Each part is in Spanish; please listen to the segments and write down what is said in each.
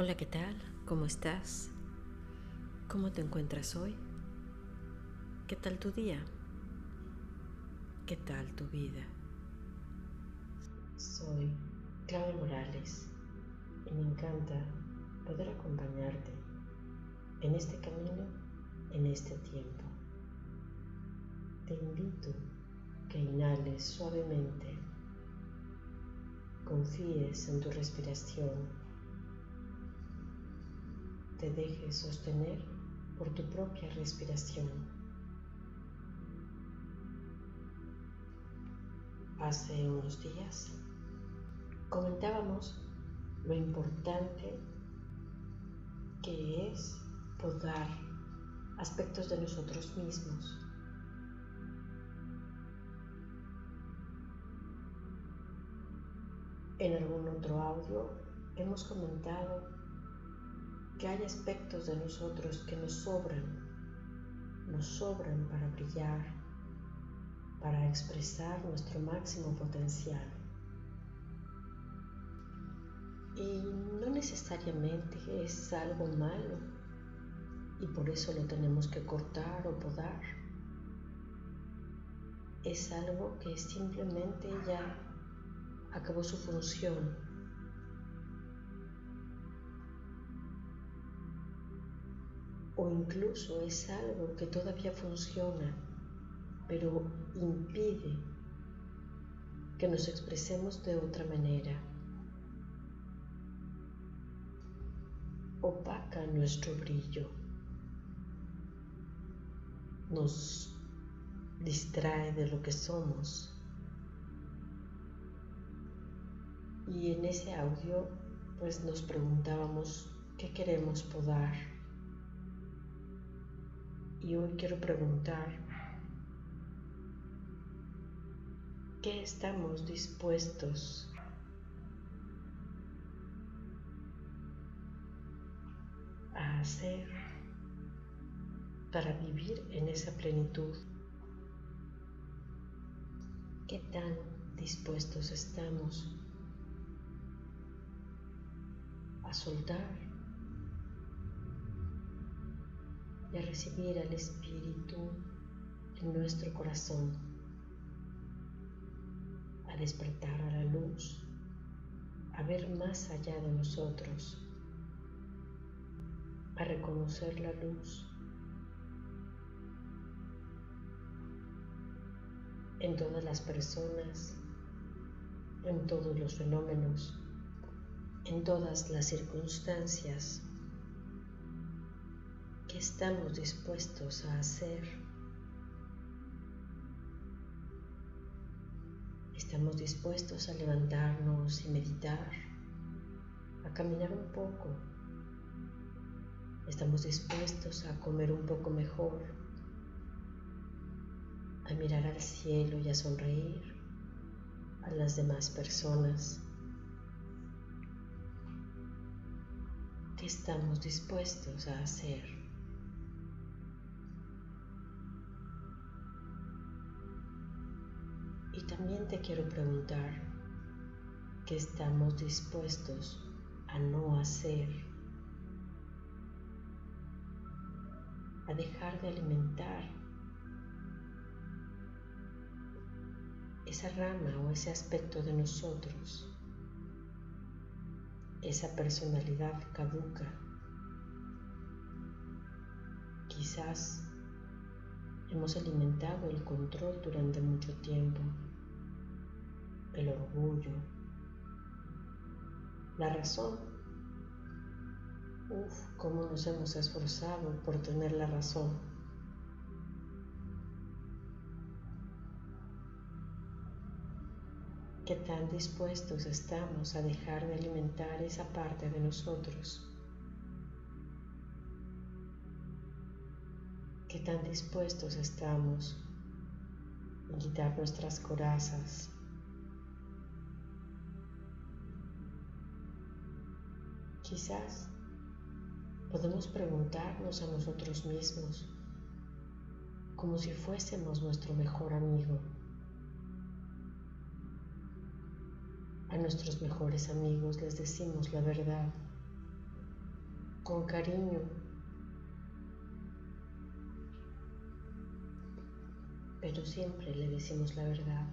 Hola, ¿qué tal? ¿Cómo estás? ¿Cómo te encuentras hoy? ¿Qué tal tu día? ¿Qué tal tu vida? Soy Claudia Morales y me encanta poder acompañarte en este camino, en este tiempo. Te invito que inhales suavemente, confíes en tu respiración te dejes sostener por tu propia respiración. Hace unos días comentábamos lo importante que es podar aspectos de nosotros mismos. En algún otro audio hemos comentado que hay aspectos de nosotros que nos sobran, nos sobran para brillar, para expresar nuestro máximo potencial. Y no necesariamente es algo malo y por eso lo tenemos que cortar o podar. Es algo que simplemente ya acabó su función o incluso es algo que todavía funciona, pero impide que nos expresemos de otra manera. Opaca nuestro brillo, nos distrae de lo que somos. Y en ese audio pues nos preguntábamos qué queremos podar y hoy quiero preguntar, ¿qué estamos dispuestos a hacer para vivir en esa plenitud? ¿Qué tan dispuestos estamos a soltar a recibir al Espíritu en nuestro corazón, a despertar a la luz, a ver más allá de nosotros, a reconocer la luz. En todas las personas, en todos los fenómenos, en todas las circunstancias ¿Qué estamos dispuestos a hacer? Estamos dispuestos a levantarnos y meditar, a caminar un poco. Estamos dispuestos a comer un poco mejor, a mirar al cielo y a sonreír a las demás personas. ¿Qué estamos dispuestos a hacer? Y también te quiero preguntar, ¿qué estamos dispuestos a no hacer? A dejar de alimentar esa rama o ese aspecto de nosotros, esa personalidad caduca. Quizás hemos alimentado el control durante mucho tiempo el orgullo, la razón. Uf, cómo nos hemos esforzado por tener la razón. ¿Qué tan dispuestos estamos a dejar de alimentar esa parte de nosotros? ¿Qué tan dispuestos estamos a quitar nuestras corazas, Quizás podemos preguntarnos a nosotros mismos como si fuésemos nuestro mejor amigo. A nuestros mejores amigos les decimos la verdad con cariño, pero siempre le decimos la verdad.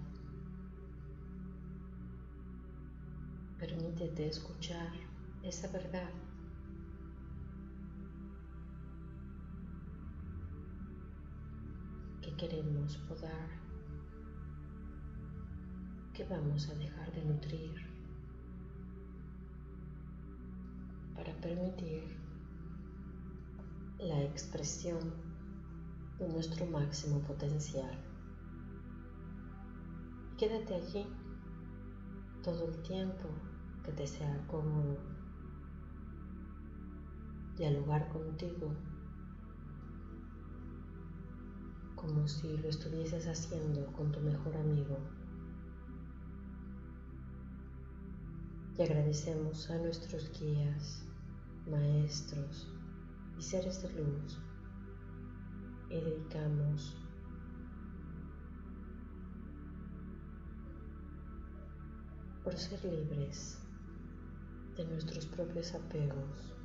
Permítete escuchar esa verdad. que queremos podar, que vamos a dejar de nutrir para permitir la expresión de nuestro máximo potencial. Quédate allí todo el tiempo que te sea cómodo. Dialogar contigo como si lo estuvieses haciendo con tu mejor amigo. Y agradecemos a nuestros guías, maestros y seres de luz y dedicamos por ser libres de nuestros propios apegos.